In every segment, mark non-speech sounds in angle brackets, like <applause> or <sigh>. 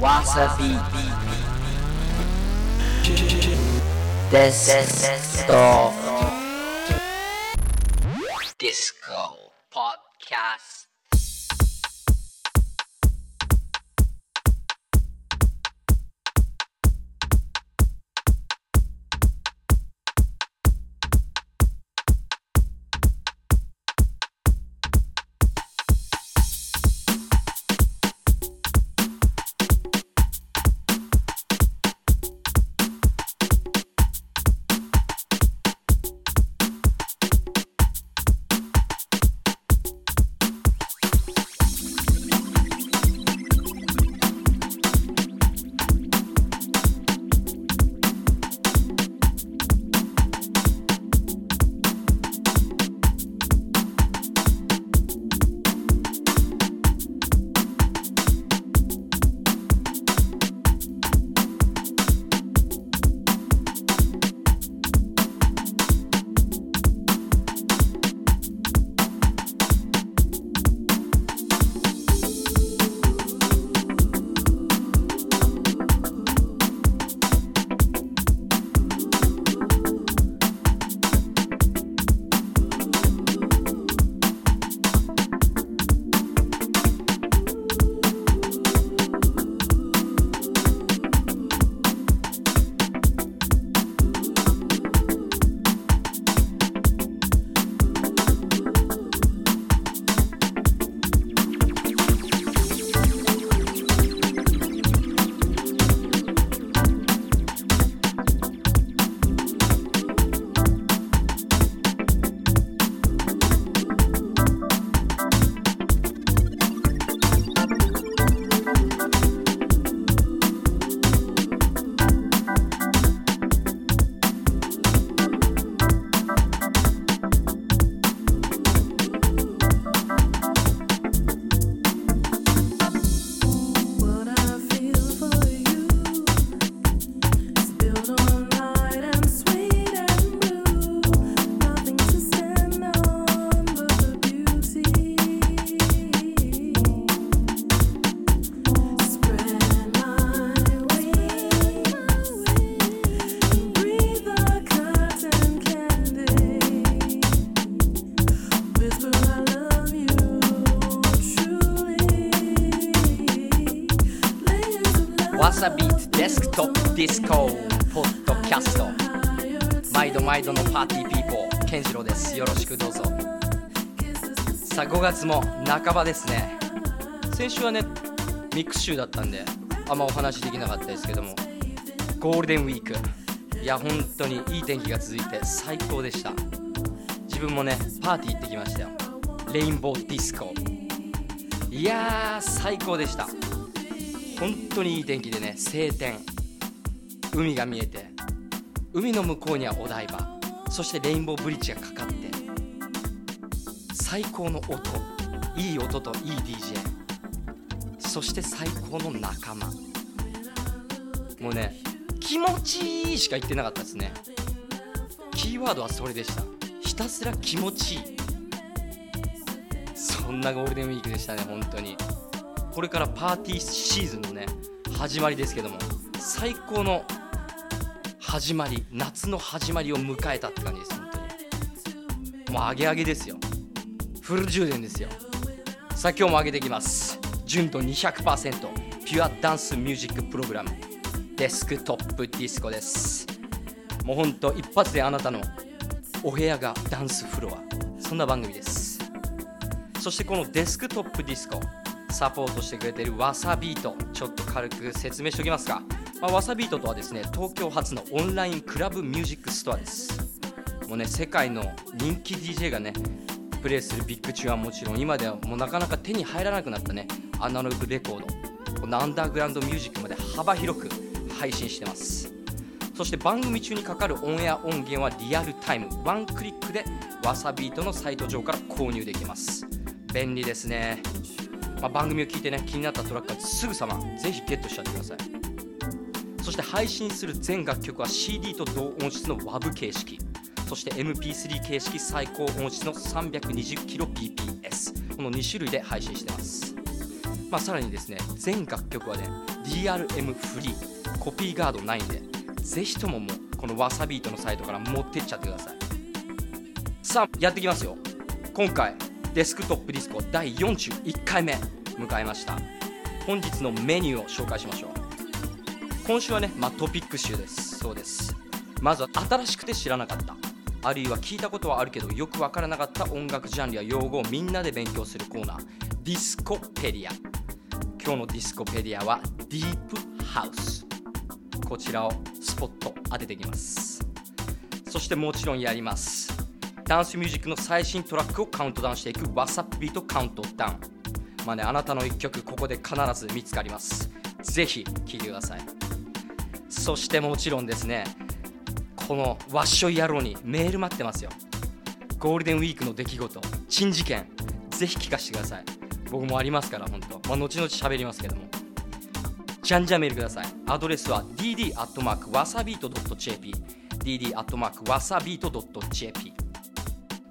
わさび月も半ばですね。先週はねミックス週だったんであんまお話できなかったですけども。ゴールデンウィーク。いや本当にいい天気が続いて最高でした。自分もねパーティー行ってきましたよ。レインボーディスコ。いやー最高でした。本当にいい天気でね晴天。海が見えて。海の向こうにはお台場。そしてレインボーブリッジがかかって最高の音。いい音といい DJ そして最高の仲間。もうね気持ちいいしか言ってなかったですね。キーワードはそれでした。ひたすら気持ちいい。そんなゴールデンウィークでしたね本当に。これからパーティーシーズンのね始まりですけども。最高の始まり夏の始まりを迎えたって感じです本当に。もうアゲアゲですよ。フル充電ですよ。さあ今日も上げていきます。純度200%ピュアダンスミュージックプログラム。デスクトップディスコです。もうほんと一発であなたのお部屋がダンスフロア。そんな番組です。そしてこのデスクトップディスコサポートしてくれてるわさビート。ちょっと軽く説明しておきますか、まあ、わさビートとはですね東京初のオンラインクラブミュージックストアです。もうね世界の人気 DJ がねプレイするビッグチューンはもちろん今ではもうなかなか手に入らなくなったね。アナログレコード。このアンダーグラウンドミュージックまで幅広く配信してます。そして番組中にかかるオンエア音源はリアルタイム。ワンクリックでわさビートのサイト上から購入できます。便利ですね。まあ、番組を聞いてね気になったトラックはすぐさまぜひゲットしちゃってください。そして配信する全楽曲は CD と同音質の WAV 形式。そして MP3 形式最高音質の 320kbps この2種類で配信してます。まあ、さらにですね全楽曲はね DRM フリーコピーガードないんでぜひとももうこのわさビートのサイトから持ってっちゃってください。さあやっていきますよ。今回デスクトップディスコ第41回目迎えました。本日のメニューを紹介しましょう。今週はね、まあ、トピック週です。そうです。まずは新しくて知らなかった。あるいは聞いたことはあるけどよくわからなかった音楽ジャンルや用語をみんなで勉強するコーナー。ディスコペディア。今日のディスコペディアはディープハウス。こちらをスポット当てていきます。そしてもちろんやります。ダンスミュージックの最新トラックをカウントダウンしていく WhatsApp ビートカウントダウン。まあねあなたの一曲ここで必ず見つかります。ぜひ聴いてください。そしてもちろんですねこのわっしょい野郎にメール待ってますよ。ゴールデンウィークの出来事。珍事件。ぜひ聞かせてください。僕もありますから本当。まあ後々喋りますけども。じゃんじゃんメールください。アドレスは dd.wasabeat.jp dd.wasabeat.jp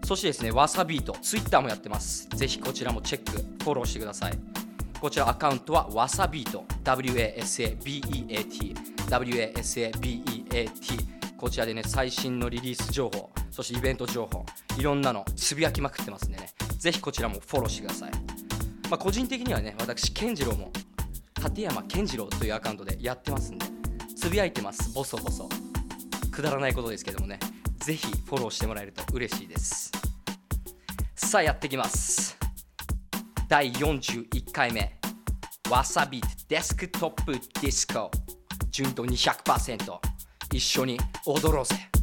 そしてですね、わさビート、ツイッターもやってます。ぜひこちらもチェック、フォローしてください。こちらアカウントはわさビート、WASABEAT、WASABEAT。こちらでね、最新のリリース情報、そしてイベント情報、いろんなのつぶやきまくってますんでね、ぜひこちらもフォローしてください。まあ、個人的にはね、私、健次郎も、立山健次郎というアカウントでやってますんで、つぶやいてます、ボソボソ。くだらないことですけどもね、ぜひフォローしてもらえると嬉しいです。さあやってきます。第41回目、わさビートデスクトップディスコ、純度200%、一緒に踊ろうぜ。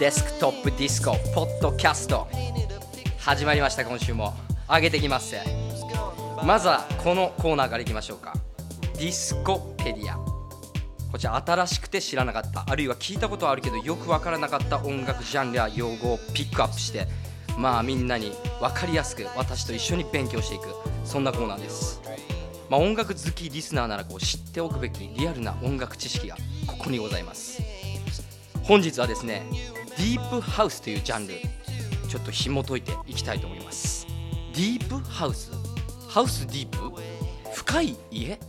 デスクトップディスコポッドキャスト。始まりました今週も。上げてきます。まずはこのコーナーからいきましょうか。ディスコペディア。こちら新しくて知らなかった。あるいは聞いたことあるけどよくわからなかった音楽ジャンルや用語をピックアップしてまあみんなに分かりやすく私と一緒に勉強していく。そんなコーナーです。まあ、音楽好きリスナーならこう知っておくべきリアルな音楽知識がここにございます。本日はですねディープハウスというジャンルちょっと紐解いていきたいと思います。ディープハウス？ハウスディープ？深い家？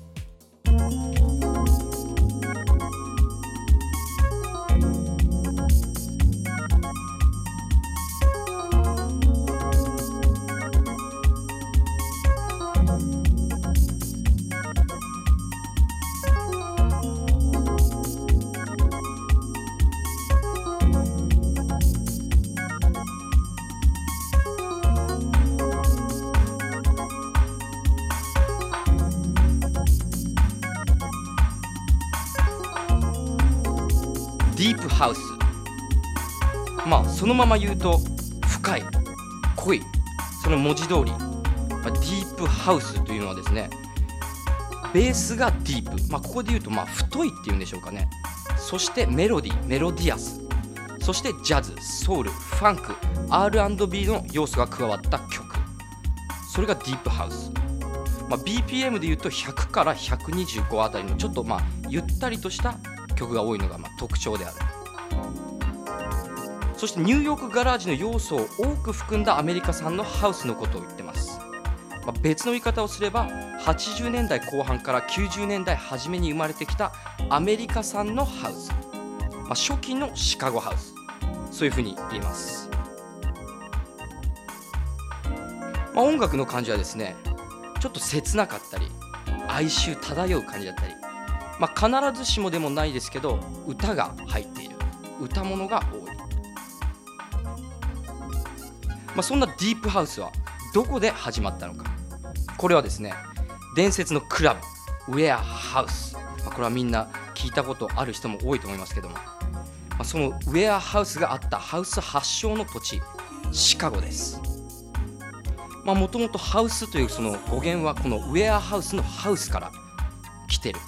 のまま言うと深い濃いその文字通り、まあ、ディープハウスというのはですねベースがディープ、まあ、ここで言うとまあ太いっていうんでしょうかね。そしてメロディメロディアス。そしてジャズソウルファンク R&B の要素が加わった曲。それがディープハウス、まあ、BPM で言うと100から125あたりのちょっとまあゆったりとした曲が多いのがまあ特徴である。そしてニューヨークガラージの要素を多く含んだアメリカ産のハウスのことを言ってます、まあ、別の言い方をすれば80年代後半から90年代初めに生まれてきたアメリカ産のハウス、まあ、初期のシカゴハウス。そういうふうに言います、まあ、音楽の感じはですねちょっと切なかったり哀愁漂う感じだったり。まあ、必ずしもでもないですけど歌が入っている。歌物が多い、まあ、そんなディープハウスはどこで始まったのか。これはですね伝説のクラブウェアハウス、まあ、これはみんな聞いたことある人も多いと思いますけども、まあ、そのウェアハウスがあったハウス発祥の土地シカゴです。もともとハウスというその語源はこのウェアハウスのハウスから来てる。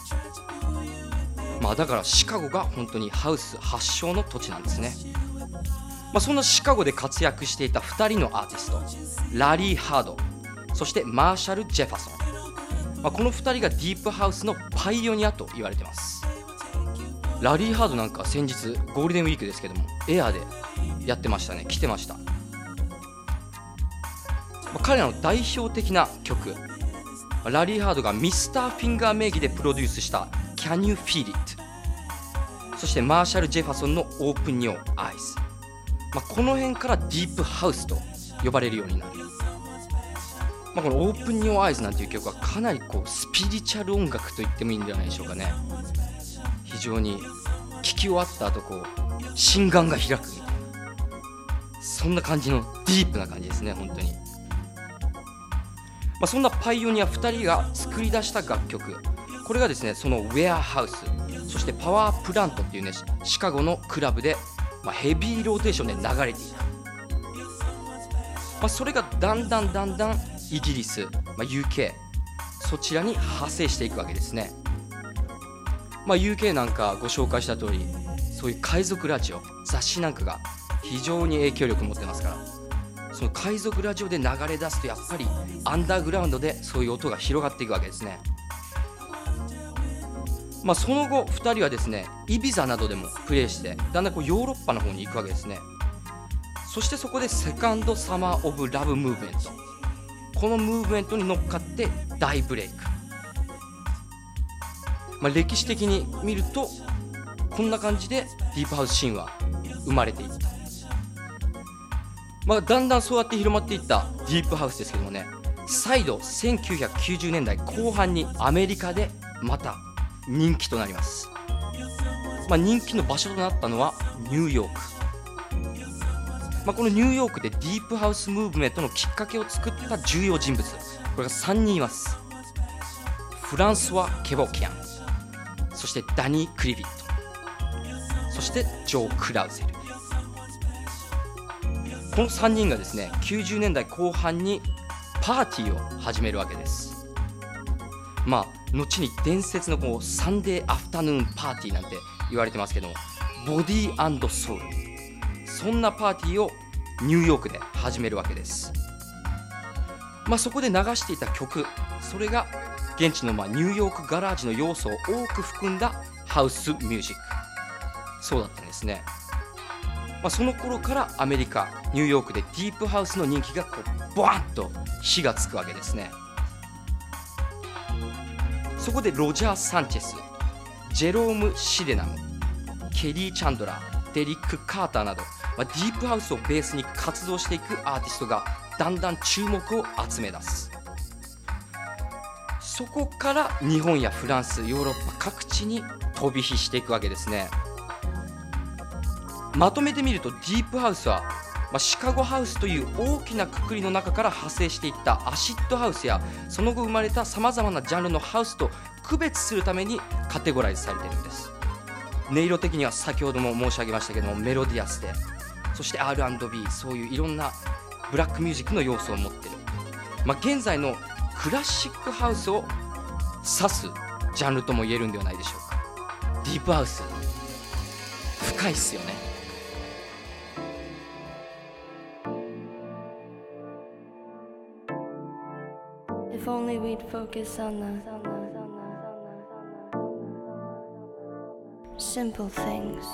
まあ、だからシカゴが本当にハウス発祥の土地なんですね、まあ、そんなシカゴで活躍していた2人のアーティストラリー・ハードそしてマーシャル・ジェファソン、まあ、この2人がディープハウスのパイオニアと言われてます。ラリー・ハードなんか先日ゴールデンウィークですけどもエアでやってましたね。来てました、まあ、彼らの代表的な曲ラリー・ハードがミスター・フィンガー名義でプロデュースした「Can You Feel It」そしてマーシャル・ジェファソンの「Open Your Eyes」、まあ、この辺からディープハウスと呼ばれるようになる、まあ、この「Open Your Eyes」なんていう曲はかなりこうスピリチュアル音楽と言ってもいいんじゃないでしょうかね。非常に聴き終わった後こう心眼が開くみたいな。そんな感じのディープな感じですね本当に。まあ、そんなパイオニア2人が作り出した楽曲。これがですねそのウェアハウスそしてパワープラントっていうねシカゴのクラブで、まあ、ヘビーローテーションで流れていた、まあ、それがだんだんだんだんイギリス、まあ、UK そちらに派生していくわけですね、まあ、UK なんかご紹介した通りそういう海賊ラジオ雑誌なんかが非常に影響力を持ってますからその海賊ラジオで流れ出すとやっぱりアンダーグラウンドでそういう音が広がっていくわけですね。まあ、その後2人はですねイビザなどでもプレーしてだんだんこうヨーロッパの方に行くわけですね。そしてそこでセカンドサマー・オブ・ラブ・ムーブメント。このムーブメントに乗っかって大ブレイク、まあ、歴史的に見るとこんな感じでディープハウスシーンは生まれていった。まあ、だんだんそうやって広まっていったディープハウスですけどもね。再度1990年代後半にアメリカでまた人気となります、まあ、人気の場所となったのはニューヨーク、まあ、このニューヨークでディープハウスムーブメントのきっかけを作った重要人物。これが3人います。フランスはケボキャン。そしてダニー・クリビット。そしてジョー・クラウゼル。この3人がですね90年代後半にパーティーを始めるわけです。まあ後に伝説のこうサンデーアフタヌーンパーティーなんて言われてますけどもボディーソウル。そんなパーティーをニューヨークで始めるわけです。まあそこで流していた曲それが現地のまニューヨークガラージの要素を多く含んだハウスミュージック。そうだったんですね、まあ、その頃からアメリカニューヨークでディープハウスの人気がこうボワンと火がつくわけですね。そこでロジャー・サンチェスジェローム・シデナムケリー・チャンドラーデリック・カーターなど、まあ、ディープハウスをベースに活動していくアーティストがだんだん注目を集め出す。そこから日本やフランスヨーロッパ各地に飛び火していくわけですね。まとめてみるとディープハウスは、まあ、シカゴハウスという大きなくくりの中から派生していったアシッドハウスやその後生まれたさまざまなジャンルのハウスと区別するためにカテゴライズされているんです。音色的には先ほども申し上げましたけどもメロディアスでそして R&B そういういろんなブラックミュージックの要素を持ってる、まあ、現在のクラシックハウスを指すジャンルとも言えるんではないでしょうか。ディープハウス。深いっすよね。We'd focus on the simple things.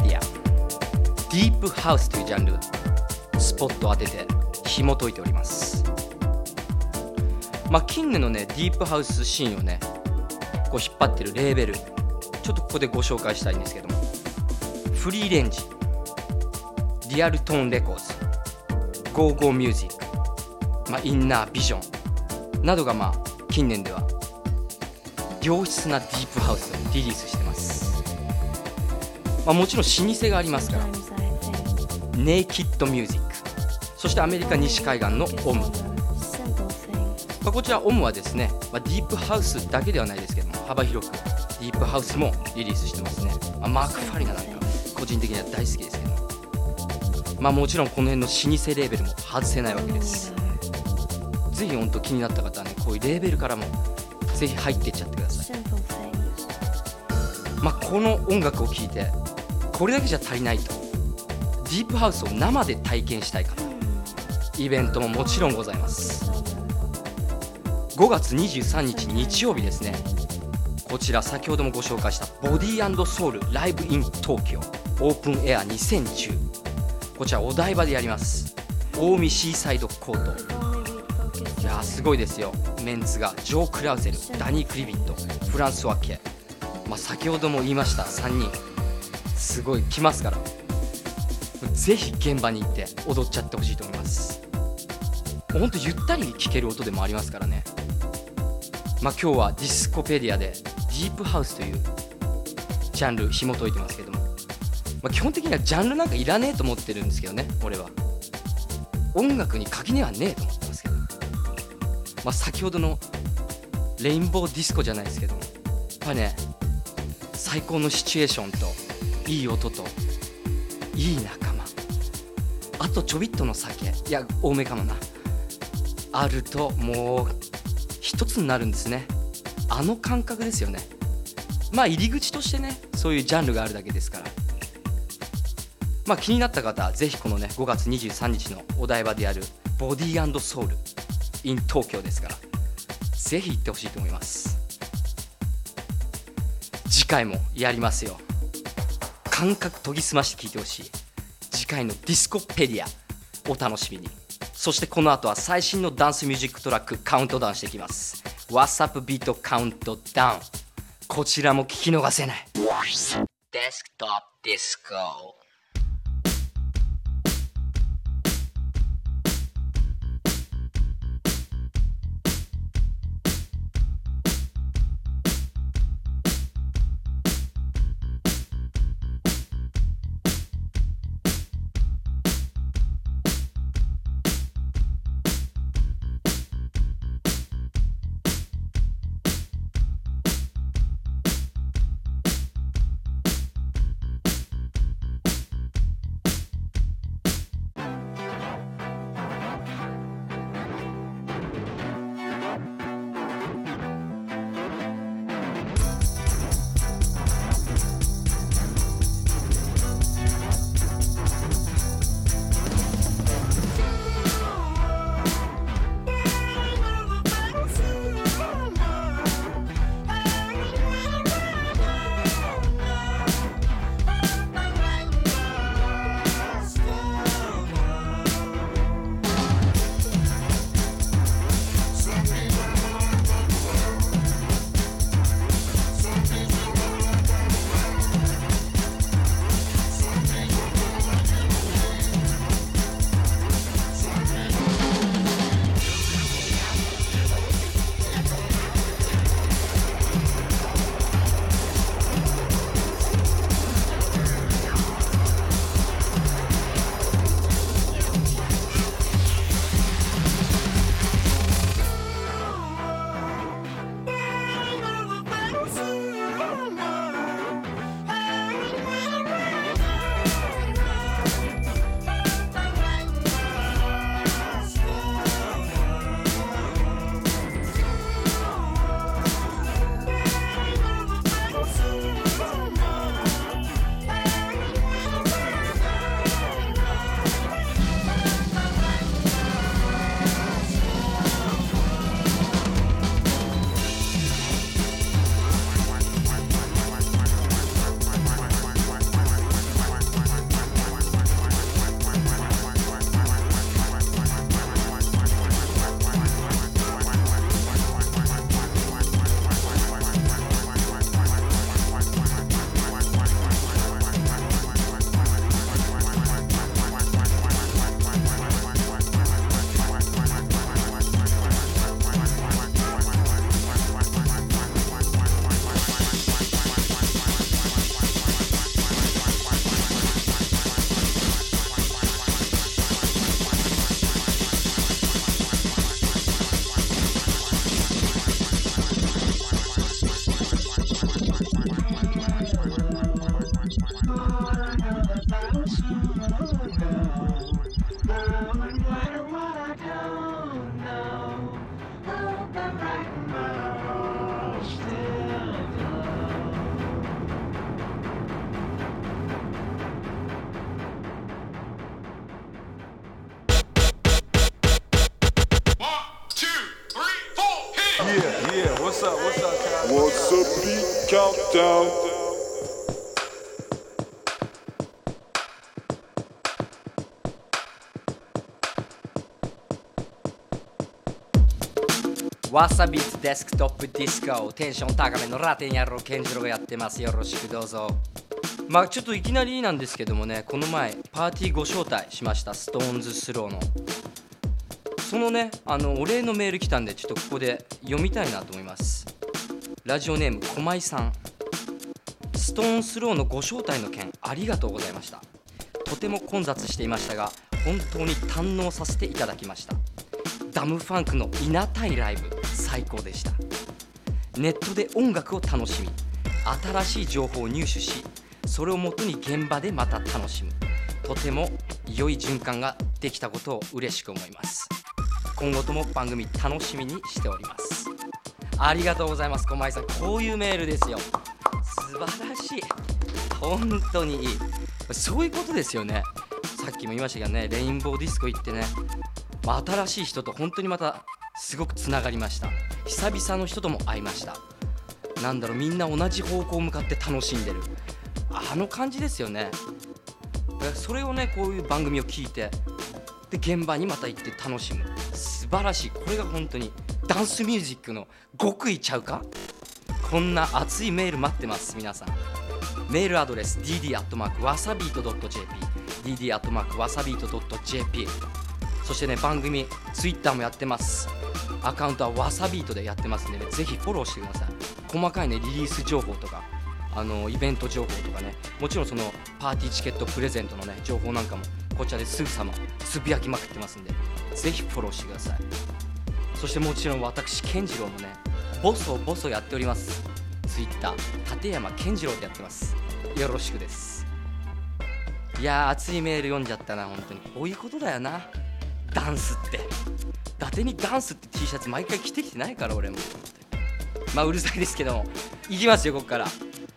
ディアディープハウスというジャンルスポットを当てて紐解いております。まあ近年のねディープハウスシーンをねこう引っ張ってるレーベルちょっとここでご紹介したいんですけども Freerange Real Tone Records Go Go Music、まあ、 Innervisions などがまあ近年では良質なディープハウスをリリース、まあ、もちろん老舗がありますから。ネイキッドミュージックそしてアメリカ西海岸のオム。まあ、こちらオムはですね、まあ、ディープハウスだけではないですけども幅広くディープハウスもリリースしてますね、まあ、マーク・ファリナなんか個人的には大好きですけどまあもちろんこの辺の老舗レーベルも外せないわけです。ぜひ本当気になった方はねこういうレーベルからもぜひ入っていっちゃってください。まあこの音楽を聴いてこれだけじゃ足りないと。ディープハウスを生で体験したい方。イベントももちろんございます。5月23日日曜日ですね。こちら先ほどもご紹介したボディーソウルライブイン東京オ。ープンエア2010こちらお台場でやります。青海シーサイドコート。いやすごいですよ。メンツがジョー・クラウゼルダニー・クリビットフランソワ・K、まあ、先ほども言いました3人。すごい来ますから。ぜひ現場に行って踊っちゃってほしいと思います。ほんとゆったり聴ける音でもありますからね。まあ今日はディスコペディアでディープハウスというジャンル紐解いてますけども、まあ、基本的にはジャンルなんかいらねえと思ってるんですけどね俺は。音楽に垣根はねえと思ってますけど。まあ、先ほどのレインボーディスコじゃないですけどやっぱね最高のシチュエーションといい音といい仲間。あとちょびっとの酒。いや多めかもな。あるともう一つになるんですね。あの感覚ですよね。まあ入り口としてねそういうジャンルがあるだけですから。まあ気になった方はぜひこのね5月23日のお台場でやるボディーソウル in 東京ですからぜひ行ってほしいと思います。次回もやりますよ。感覚研ぎ澄まして聞いてほしい。次回のディスコペディアお楽しみに。そしてこの後は最新のダンスミュージックトラックカウントダウンしていきます。 What's Up Beat Countdown。こちらも聞き逃せない。デスクトップディスコわさびデスクトップディスコテンション高めのラテン野郎ケンジロがやってます。よろしくどうぞ。まあちょっといきなりなんですけどもねこの前パーティーご招待しました。 Stones Throw の。そのねあのお礼のメール来たんでちょっとここで読みたいなと思います。ラジオネーム駒井さん。 Stones Throw のご招待の件ありがとうございました。とても混雑していましたが本当に堪能させていただきました。ダムファンクのいなたいライブ。最高でした。ネットで音楽を楽しみ新しい情報を入手しそれをもとに現場でまた楽しむ。とても良い循環ができたことを嬉しく思います。今後とも番組楽しみにしております。ありがとうございます。駒井さんこういうメールですよ。素晴らしい。本当にいい。そういうことですよね。さっきも言いましたけどねレインボーディスコ行ってね新しい人と本当にまたすごくつながりました。久々の人とも会いました。なんだろうみんな同じ方向向かって楽しんでる。あの感じですよね。それをねこういう番組を聞いてで現場にまた行って楽しむ。素晴らしい。これが本当にダンスミュージックの極意ちゃうか？こんな熱いメール待ってます皆さん。メールアドレス dd.wasabeat.jp dd.wasabeat.jp そしてね番組ツイッターもやってます。アカウントはわさビートでやってますんでねぜひフォローしてください。細かいねリリース情報とかあのイベント情報とかね。もちろんそのパーティーチケットプレゼントのね情報なんかもこちらですぐさまつぶやきまくってますんでぜひフォローしてください。そしてもちろん私健次郎もねボソボソやっております。ツイッター立山健次郎でやってます。よろしくです。いやー熱いメール読んじゃったな本当に。こういうことだよな。ダンスって。達にダンスって T シャツ毎回着てきてないから俺も。まあうるさいですけどもいきますよここから。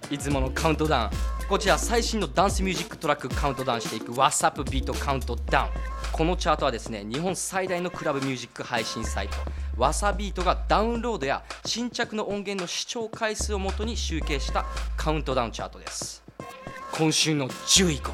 いつものカウントダウンこちら最新のダンスミュージックトラックカウントダウンしていく WhatsApp ビートカウントダウン。このチャートはですね日本最大のクラブミュージック配信サイト。わさビートがダウンロードや新着の音源の視聴回数をもとに集計したカウントダウンチャートです。今週の10位以降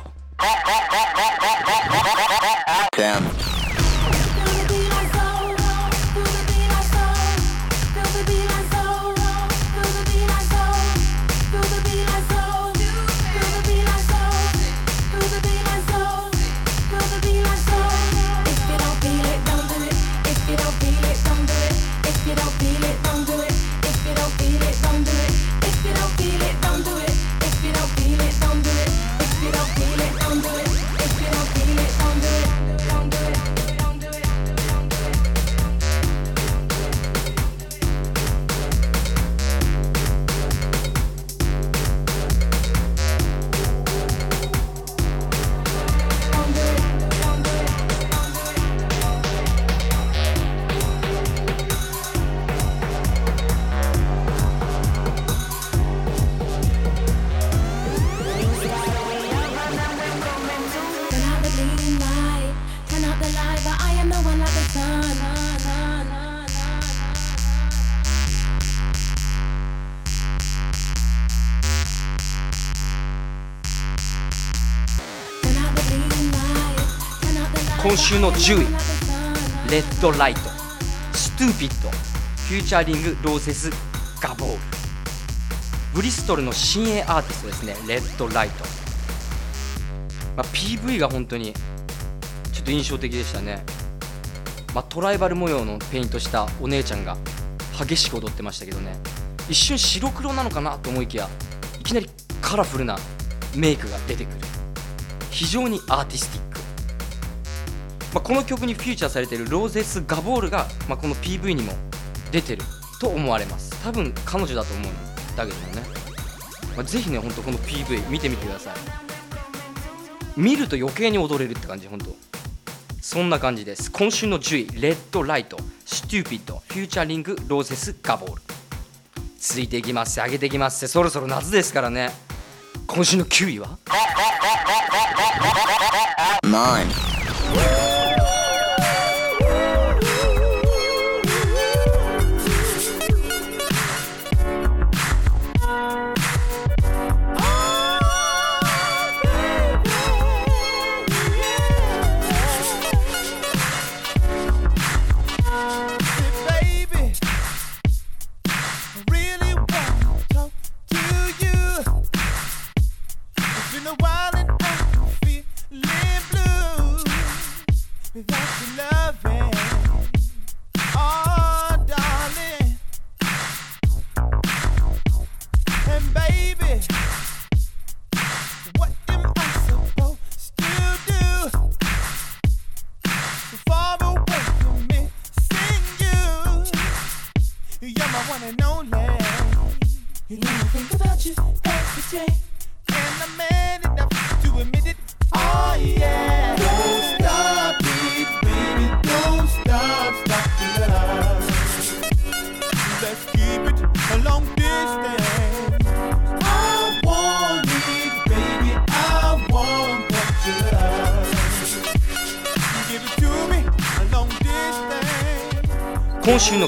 週の10位。 Redlight。Stupid。Featuring Roses。Gabor。ブリストルの新鋭アーティストですね。 Redlight、まあ、PV が本当にちょっと印象的でしたね、まあ、トライバル模様のペイントしたお姉ちゃんが激しく踊ってましたけどね。一瞬白黒なのかなと思いきやいきなりカラフルなメイクが出てくる。非常にアーティスティック。まあ、この曲にフューチャーされている Roses Gabor が、まあ、この PV にも出てると思われます。多分彼女だと思うんだけどもね、まあ、ぜひねほんとこの PV 見てみてください。見ると余計に踊れるって感じほんとそんな感じです。今週の10位 Redlight Stupid featuring Roses Gabor。続いていきます。上げていきます。そろそろ夏ですからね。今週の9位は？9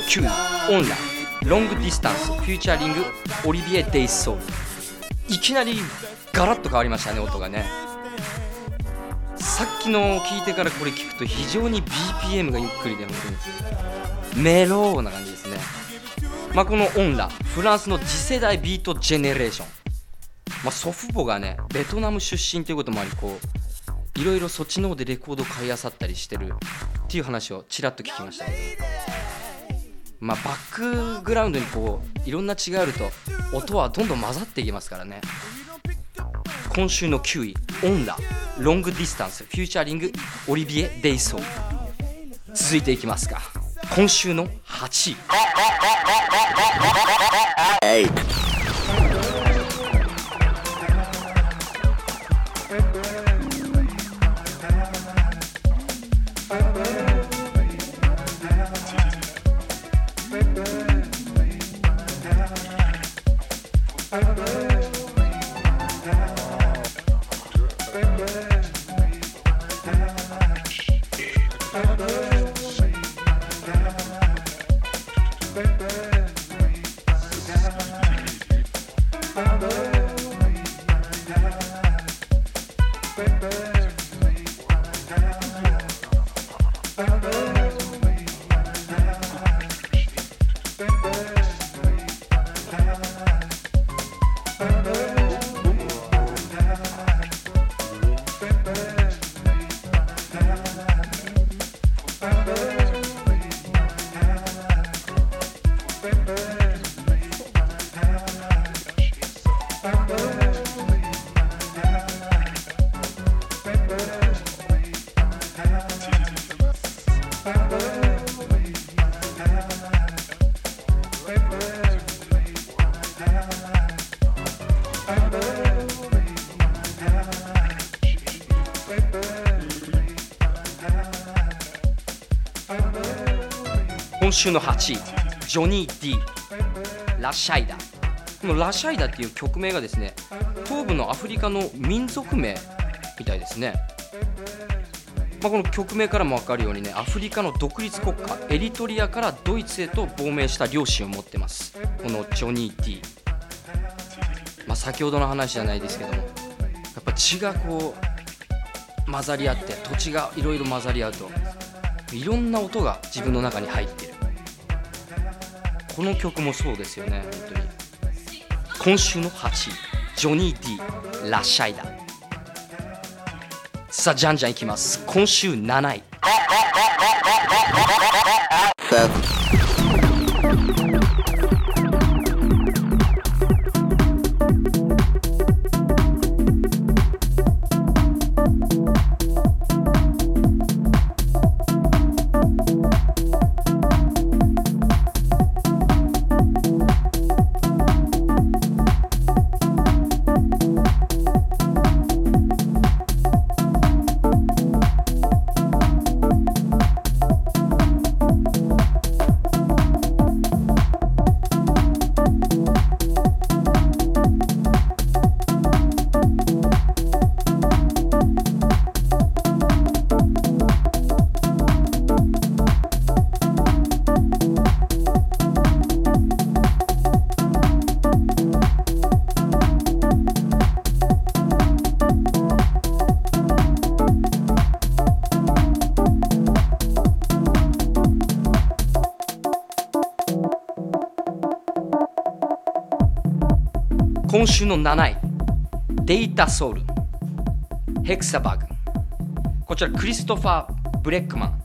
9位 Onra Long Distance featuring Olivier Daysoul。いきなりガラッと変わりましたね音がね。さっきの聞いてからこれ聞くと非常に BPM がゆっくりで本当に。メローな感じですね。まあこの Onra フランスの次世代ビートジェネレーション。まあ、祖父母がねベトナム出身ということもありこういろいろそっちの方でレコードを買いあさったりしてるっていう話をちらっと聞きました。けどまあバックグラウンドにこういろんな違いあると音はどんどん混ざっていきますからね。今週の9位 Onra Long Distance featuring Olivier Daysoul 続いていきますか。今週の8位。週の8位ジョニー・ディラシャイダこのラシャイダっていう曲名がですね東部のアフリカの民族名みたいですね、まあ、この曲名からも分かるようにねアフリカの独立国家エリトリアからドイツへと亡命した両親を持ってます。このジョニー・ディまあ先ほどの話じゃないですけどもやっぱ血がこう混ざり合って土地がいろいろ混ざり合うといろんな音が自分の中に入ってこの曲もそうですよね本当に。今週の8位ジョニー・ディラッシャイださあじゃんじゃんいきます。今週7位。の7位データソウル。ヘクサバグ。こちらクリストファー・ブレックマン。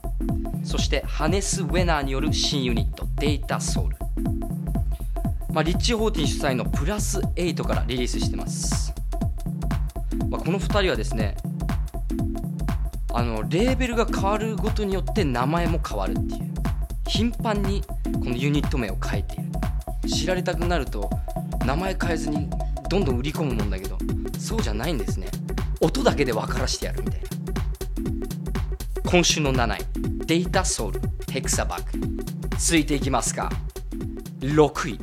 そしてハネス・ウェナーによる新ユニット。データソウル。まあ、リッチ・ホーティン主催のプラス8からリリースしてます、まあ、この2人はですねあのレーベルが変わるごとによって名前も変わるっていう。頻繁にこのユニット名を変えている。知られたくなると名前変えずにどんどん売り込むもんだけどそうじゃないんですね。音だけで分からしてやるみたいな。今週の7位データソウルヘクサバック続いていきますか。6位。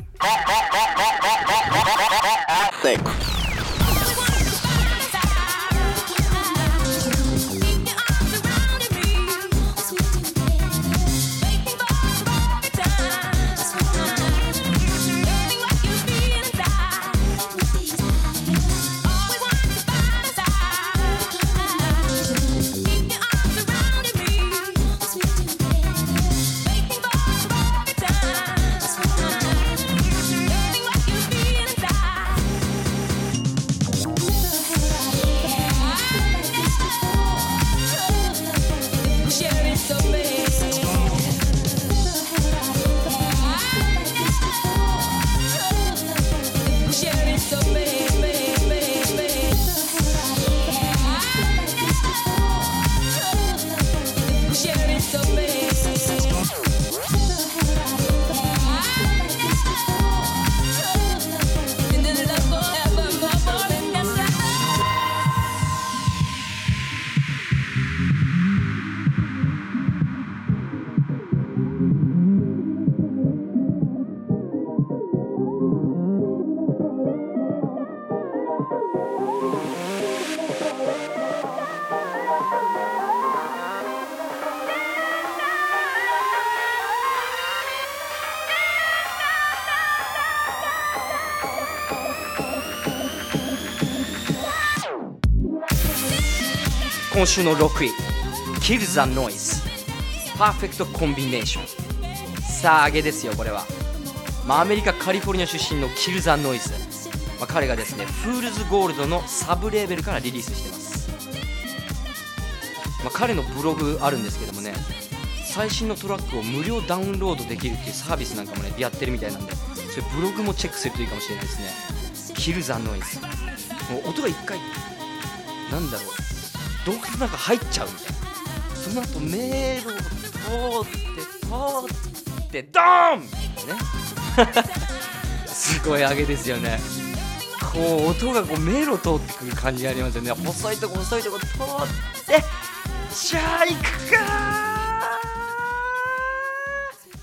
今週の6位 Kill the Noise パーフェクトコンビネーションさあ上げですよこれは、まあ、アメリカカリフォルニア出身の Kill the Noise、まあ、彼がですねフールズゴールドのサブレーベルからリリースしてます、まあ、彼のブログあるんですけどもね最新のトラックを無料ダウンロードできるっていうサービスなんかもねやってるみたいなんでそれブログもチェックするといいかもしれないですね。Kill the Noise もう音が一回なんだろう。洞窟の中入っちゃうみたいなその後迷路を通って通ってドーンみたいなね。<laughs> すごい上げですよね。こう音がこう迷路通ってくる感じがありますよね細いとこ細いとこ通ってじゃあ行くか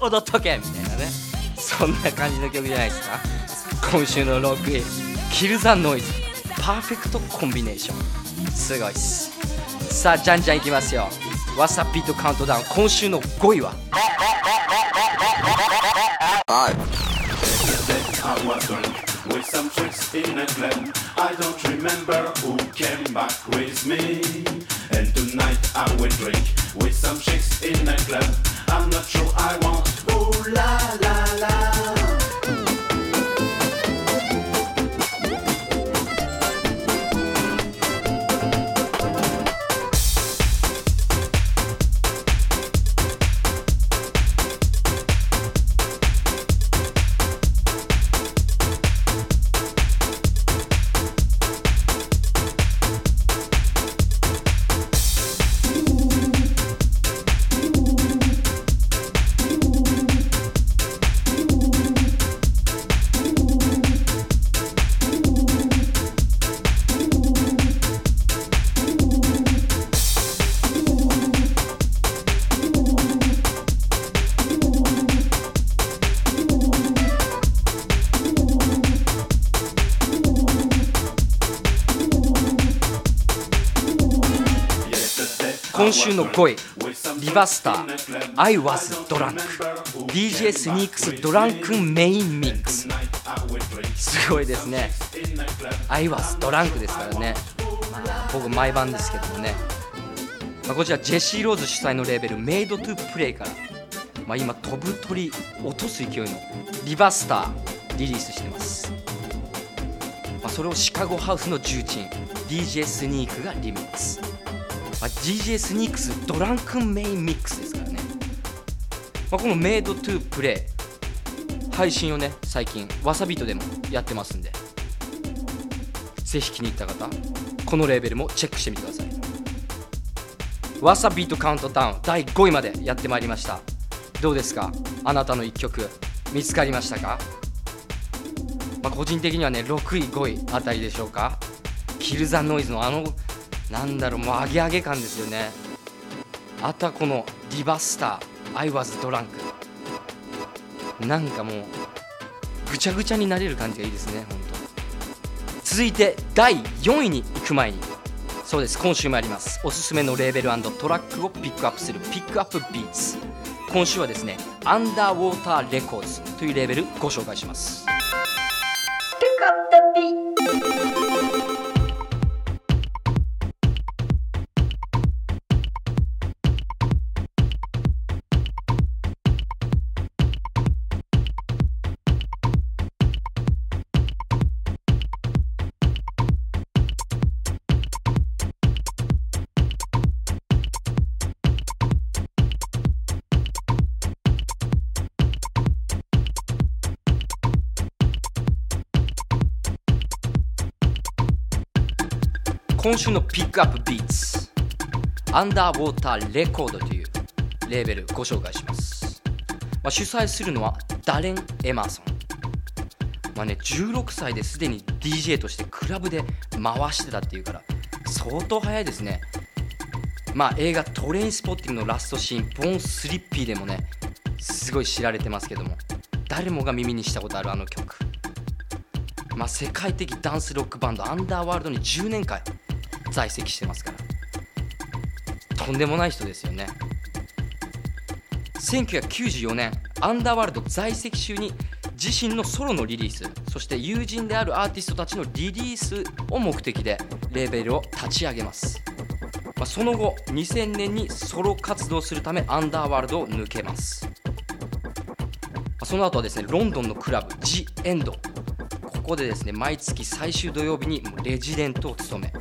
ー。踊っとけみたいなね。そんな感じの曲じゃないですか。今週の6位キルザノイズパーフェクトコンビネーションすごいっす。さあじゃんじゃんいきますよ。わさビートカウントダウン。今週の5位は？今週の5位リバスター I was drunk DJ スニークスドランクメインミックスすごいですね。I was ドランクですからね、まあ、僕毎晩ですけどもね、まあ、こちらジェシー・ローズ主催のレーベルメイドトゥプレイから、まあ、今飛ぶ鳥落とす勢いのリバスターリリースしてます、まあ、それをシカゴハウスの重鎮 DJ スニークがリミックス、DJ スニークスドランクメインミックスですからね、まあ、このメイドトゥープレイ配信をね最近わさビートでもやってますんで。ぜひ気に入った方このレーベルもチェックしてみてください。わさビートカウントダウン第5位までやってまいりました。どうですか？あなたの1曲見つかりましたか、まあ、個人的にはね6位5位あたりでしょうか？キル・ザ・ノイズのあのなんだろうもうアゲアゲ感ですよね。あとはこのリバスター I was drunk なんかもうぐちゃぐちゃになれる感じがいいですね本当。続いて第4位に行く前に。そうです今週もあります。おすすめのレーベルトラックをピックアップするピックアップビーツ。今週はですねアンダーウォーターレコーズというレーベルご紹介します。今週のピックアップビーツ。アンダーウォーターレコードというレーベルご紹介します、まあ、主催するのはダレン・エマーソン。まあね16歳ですでに DJ としてクラブで回してたっていうから相当早いですね。まあ映画トレインスポッティングのラストシーンボーンスリッピーでもねすごい知られてますけども誰もが耳にしたことあるあの曲。まあ、世界的ダンスロックバンドアンダーワールドに10年間在籍してますから。とんでもない人ですよね。1994年アンダーワールド在籍中に自身のソロのリリースそして友人であるアーティストたちのリリースを目的でレーベルを立ち上げます。まあ、その後2000年にソロ活動するためアンダーワールドを抜けます、まその後はですねロンドンのクラブ The End ここでですね毎月最終土曜日にレジデントを務め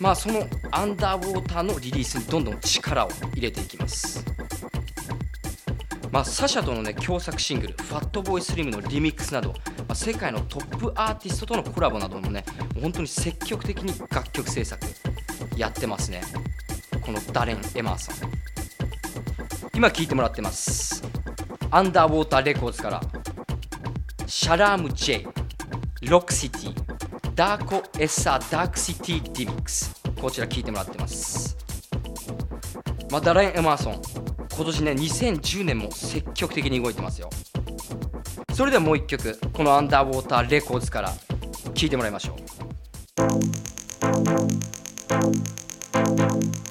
まあそのアンダーウォーターのリリースにどんどん力を入れていきます。まあ、サシャとの、ね、共作シングル「ファットボーイスリムのリミックスなど、まあ、世界のトップアーティストとのコラボなどもね本当に積極的に楽曲制作やってますね。このダレン・エマーソン。今聴いてもらってます。アンダーウォーターレコーズからシャラーム・ジェイロックシティ。ダーコ・エッサ・ダークシティ・ディミックス。こちら聞いてもらってます。まあ、ダレン・エマーソン。今年ね2010年も積極的に動いてますよ。それではもう一曲。このアンダーウォーターレコーズから。聴いてもらいましょう。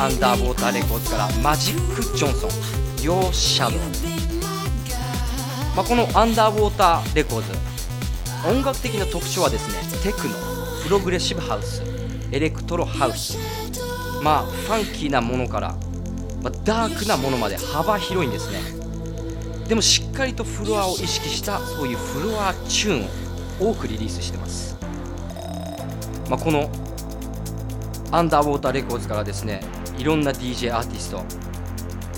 アンダーウォーターレコーズからマジック・ジョンソン「ヨーシャドウ」まあ、このアンダーウォーターレコーズ音楽的な特徴はですねテクノプログレッシブハウスエレクトロハウス。まあファンキーなものから、まあ、ダークなものまで幅広いんですね。でもしっかりとフロアを意識したそういうフロアチューンを多くリリースしてます、まあ、このアンダーウォーターレコーズからですねいろんな DJ アーティスト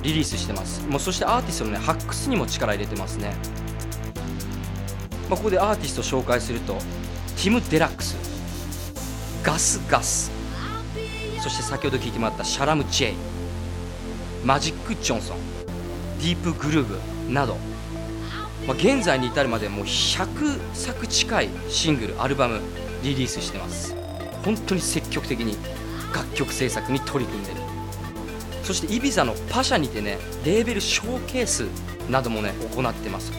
リリースしてます。もうそしてアーティストのね発掘にも力入れてますね、まあ、ここでアーティスト紹介するとティム・デラックスガス・ガス。そして先ほど聞いてもらったシャラム・ジェイマジック・ジョンソンディープ・グルーヴなど、まあ、現在に至るまでもう100作近いシングルアルバムリリースしてます。本当に積極的に楽曲制作に取り組んでる。そしてイビザのパシャにてねレーベルショーケースなどもね行ってます。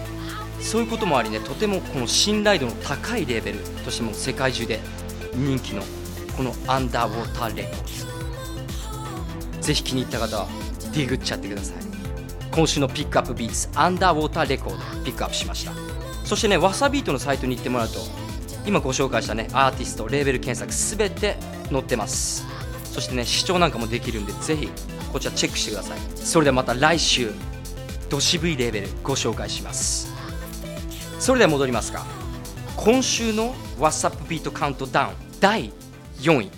そういうこともありねとてもこの信頼度の高いレーベルとしても世界中で人気のこのアンダーウォーターレコーズぜひ気に入った方はディグっちゃってください。今週のピックアップビーツアンダーウォーターレコードピックアップしました。そしてねわさビートのサイトに行ってもらうと今ご紹介したねアーティストレーベル検索すべて載ってます。そしてね視聴なんかもできるんでぜひこちらチェックしてください。それではまた来週ど渋いレーベルご紹介します。それでは戻りますが今週の WhatsApp ビートカウントダウン第4位。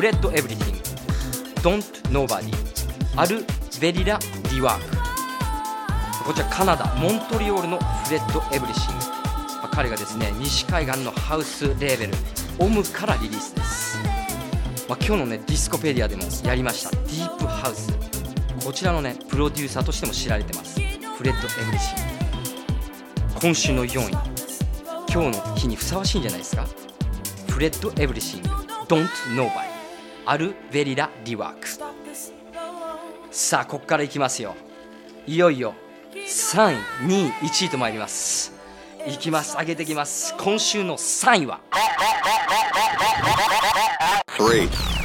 Fred Everything Don't Nobody. アル・ベリラ・ Rework こちらカナダモントリオールの Fred Everything、彼がですね西海岸のハウスレーベル Om からリリースです、まあ、今日のねディスコペディアでもやりましたディープハウスこちらのねプロデューサーとしても知られてます Fred Everything 今週の4位今日の日にふさわしいんじゃないですか？ Fred Everything Don't Nobody アルベリラ・ Rework。さあここからいきますよ。いよいよ3位2位1位と参ります。いきます。上げていきます。今週の3位は。3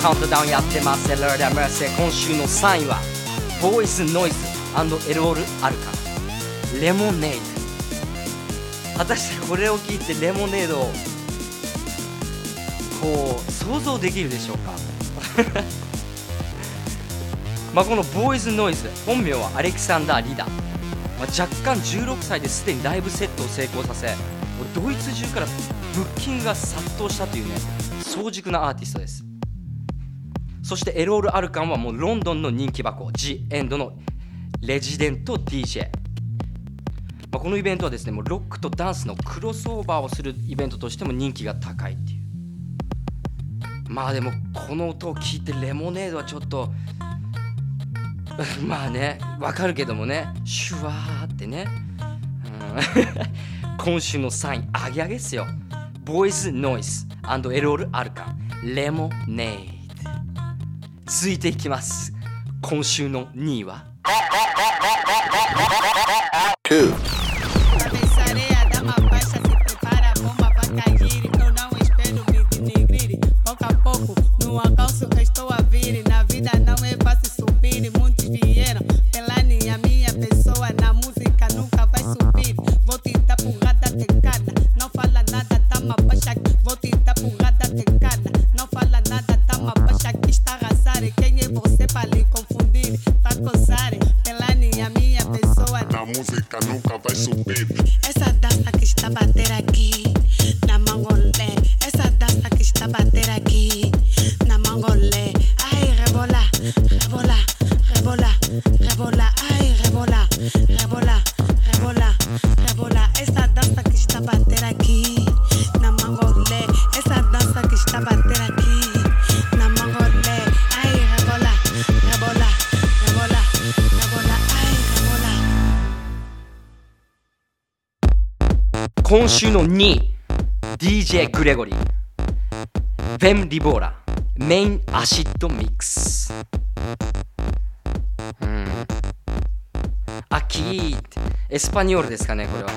カウントダウンやってます。エラーマーセ今週の3位はボーイズノイズエロールアルカンレモネード果たしてこれを聞いてレモネードをこう想像できるでしょうか？<laughs> まあこのボーイズノイズ本名はアレキサンダー・リダ、まあ、若干16歳ですでにライブセットを成功させドイツ中からブッキングが殺到したというね早熟なアーティストです。そしてエロール・アルカンはもうロンドンの人気箱。G エンドのレジデント DJ、まあ、このイベントはですねもうロックとダンスのクロスオーバーをするイベントとしても人気が高いっていう。まあでもこの音を聞いてレモネードはちょっと <laughs> まあねわかるけどもねシュワーってね、うん。<laughs> 今週の3位アゲアゲっすよ。ボイズノイズエロール・アルカン。レモネード。続いていきます今週の2位は？Two. 今週の 2DJ グレゴリーフェム・リボーラメインアシッドミックスうん。アキーエスパニョールですかねこれは、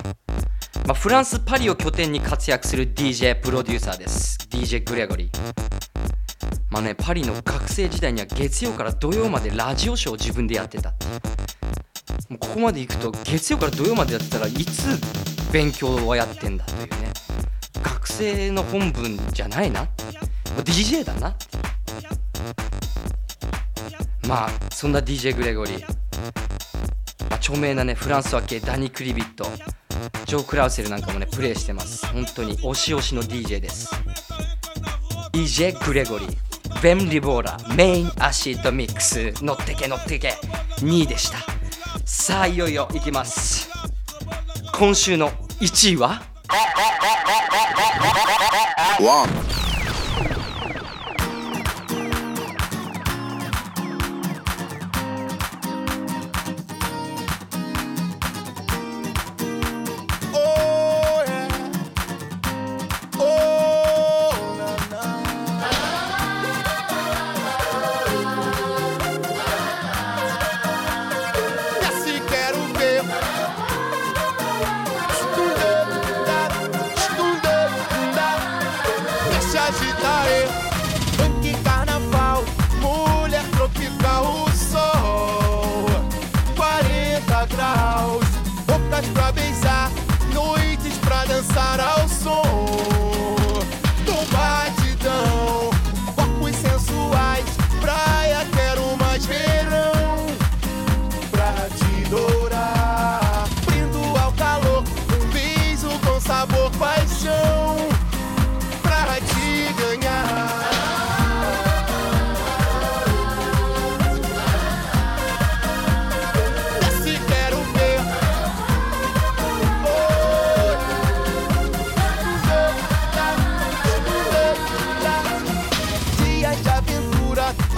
まあ、フランス・パリを拠点に活躍する DJ プロデューサーです。DJ グレゴリーまあねパリの学生時代には月曜から土曜までラジオショーを自分でやってたってもうここまで行くと月曜から土曜までやったらいつ勉強はやってんだというね。学生の本分じゃないな。もう DJ だな。まあそんな DJ グレゴリー、まあ、著名なねフランスは系ダニ・クリビット。ジョー・クラウセルなんかもねプレイしてます。本当に推し推しの DJ です。DJ グレゴリーベン・リボーラ。メインアシッドミックス。乗ってけ乗ってけ。2位でした。さあいよいよいきます。今週の1位は？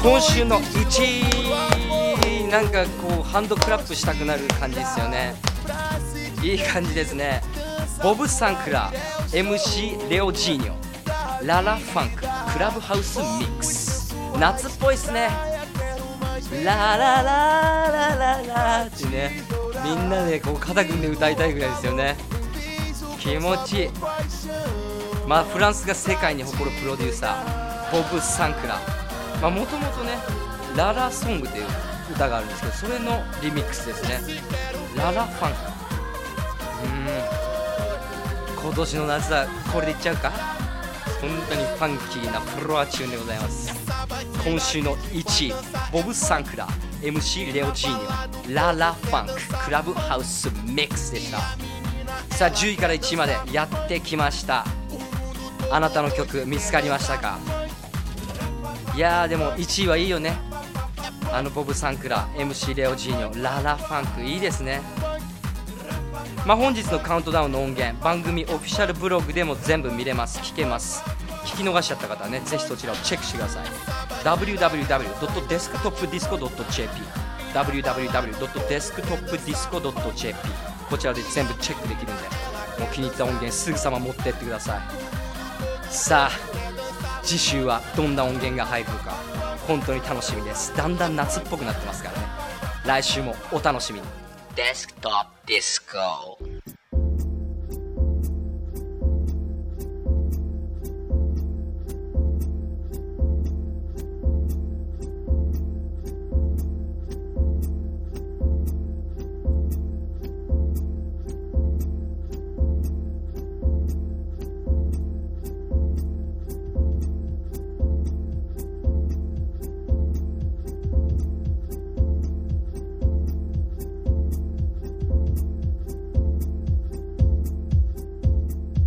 今週の1位なんかこうハンドクラップしたくなる感じですよね。いい感じですね。ボブ・サンクラ MC レオ・ジーニョララ・ファンククラブハウスミックス。夏っぽいっすね。ララララララってねみんなでこう肩組んで歌いたいぐらいですよね。気持ちいい。まあフランスが世界に誇るプロデューサーボブ・サンクラまあもともとねララソングという歌があるんですけどそれのリミックスですね。ララファンク。うん。今年の夏はこれでいっちゃうか？本当にファンキーなフロアチューンでございます。今週の1位ボブ・サンクラ MC レオ・ジーニョララファンククラブハウスミックスでした。さあ10位から1位までやってきました。あなたの曲見つかりましたか？いやでも1位はいいよね。あのボブ・サンクラ MC レオ・ジーニョララ・ファンクいいですね。まあ本日のカウントダウンの音源番組オフィシャルブログでも全部見れます。聞けます。聞き逃しちゃった方はねぜひそちらをチェックしてください。www.desktopdisco.jp www.desktopdisco.jp こちらで全部チェックできるんでもう気に入った音源すぐさま持ってってください。さあ次週はどんな音源が入るのか本当に楽しみです。だんだん夏っぽくなってますからね。来週もお楽しみに。デスクトップディスコ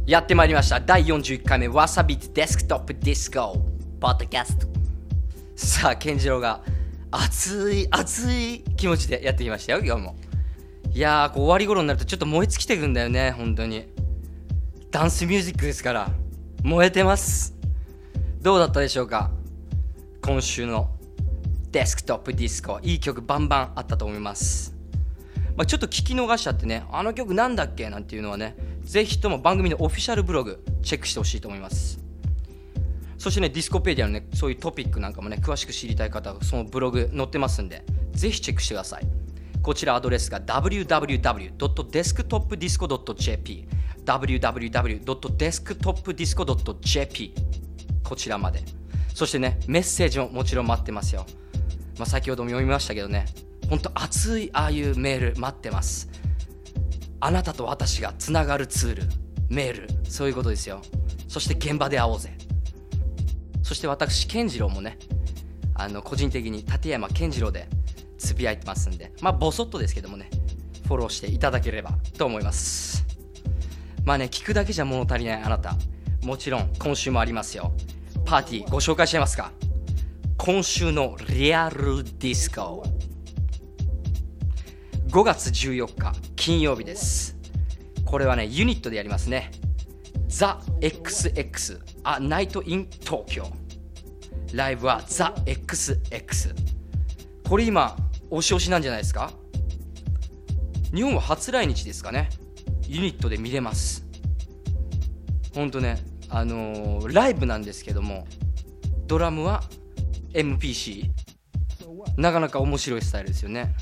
やってまいりました。第41回目わさびデスクトップディスコ。ポッドキャスト。さあ健次郎が熱い熱い気持ちでやってきましたよ今日も。いやーこう終わり頃になるとちょっと燃え尽きてくんだよね本当に。ダンスミュージックですから燃えてます。どうだったでしょうか？今週のデスクトップディスコ。いい曲バンバンあったと思います。まあ、ちょっと聞き逃しちゃってねあの曲なんだっけ？なんていうのはねぜひとも番組のオフィシャルブログチェックしてほしいと思います。そしてねディスコペディアのねそういうトピックなんかもね詳しく知りたい方はそのブログ載ってますんでぜひチェックしてください。こちらアドレスが www.desktopdisco.jp www.desktopdisco.jp こちらまで。そしてねメッセージももちろん待ってますよ、まあ、先ほども読みましたけどね本当熱いああいうメール待ってます。あなたと私がつながるツールメールそういうことですよ。そして現場で会おうぜ。そして私健次郎もねあの個人的に立山健次郎でつぶやいてますんでまあボソッとですけどもねフォローしていただければと思います。まあね聞くだけじゃ物足りないあなた。もちろん今週もありますよ。パーティーご紹介しちゃいますか？今週のリアルディスコ。5月14日金曜日です。これはねユニットでやりますね。THEXX A Night in Tokyo ライブは THEXX これ今押し押しなんじゃないですか？日本は初来日ですかね。ユニットで見れます。ほんとねあのーライブなんですけどもドラムは MPC なかなか面白いスタイルですよね。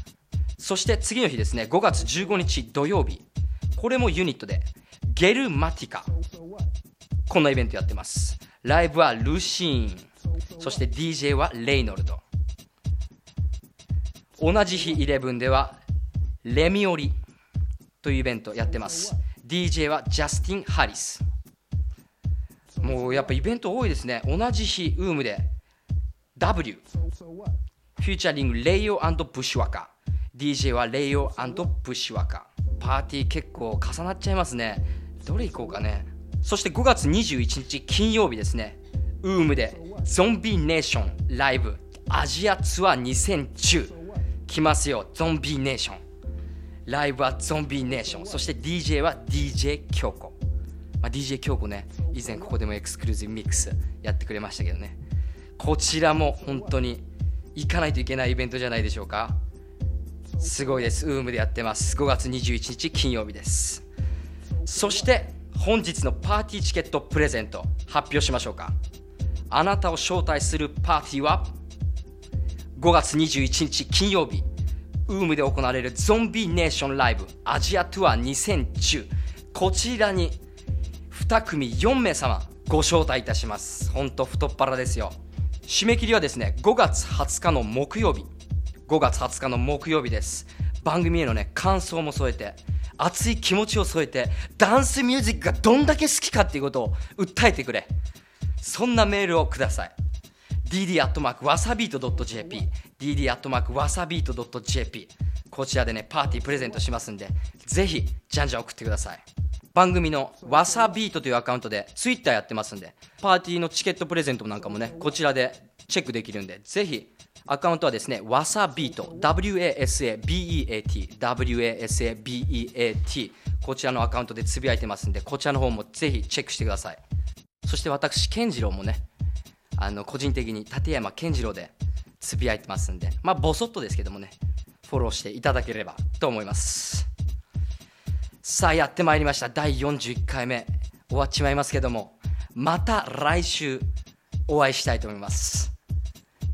そして次の日ですね5月15日土曜日。これもユニットでゲルマティカ。こんなイベントやってます。ライブはルシーン。そして DJ はレイノルド。同じ日11ではレミオリ。というイベントやってます。DJ はジャスティン・ハリス。もうやっぱイベント多いですね。同じ日ウームで。W フューチャリングレイオブシュワカ。DJ はレイオブシワカ。パーティー結構重なっちゃいますね。どれ行こうかね。そして5月21日金曜日ですね。ウームでゾンビネーションライブ。アジアツアー2010来ますよゾンビネーション。ライブはゾンビネーション。そして DJ は DJ 京子、まあ、DJ 京子ね。以前ここでもエクスクルーズミックスやってくれましたけどね。こちらも本当に行かないといけないイベントじゃないでしょうか。すごいです。ウームでやってます。5月21日金曜日です。そして本日のパーティーチケットプレゼント発表しましょうか。あなたを招待するパーティーは5月21日金曜日ウームで行われるゾンビネーションライブアジアツアー2010こちらに2組4名様ご招待いたします。ほんと太っ腹ですよ。締め切りはですね5月20日の木曜日。5月20日の木曜日です。番組へのね感想も添えて熱い気持ちを添えてダンスミュージックがどんだけ好きかっていうことを訴えてくれ。そんなメールをください。dd.wasabeat.jp dd.wasabeat.jp こちらでねパーティープレゼントしますんでぜひじゃんじゃん送ってください。番組のわさビートというアカウントでツイッターやってますんでパーティーのチケットプレゼントなんかもねこちらでチェックできるんでぜひアカウントはですねわさビート WASABEAT WASABEAT こちらのアカウントでつぶやいてますんでこちらの方もぜひチェックしてください。そして私健次郎もねあの個人的に立山健次郎でつぶやいてますんでまあボソッとですけどもねフォローしていただければと思います。さあやってまいりました。第41回目。終わっちまいますけどもまた来週お会いしたいと思います。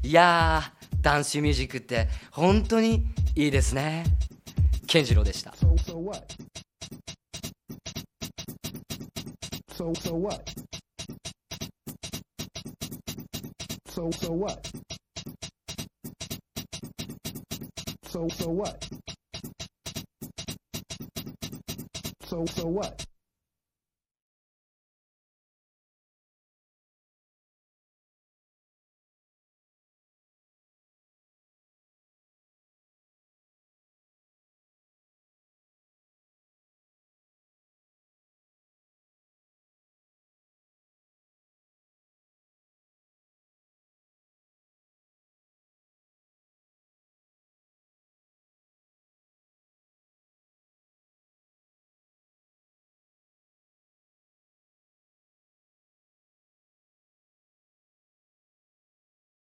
いやーダンミュージックって本当にいいですね。健ン郎でした。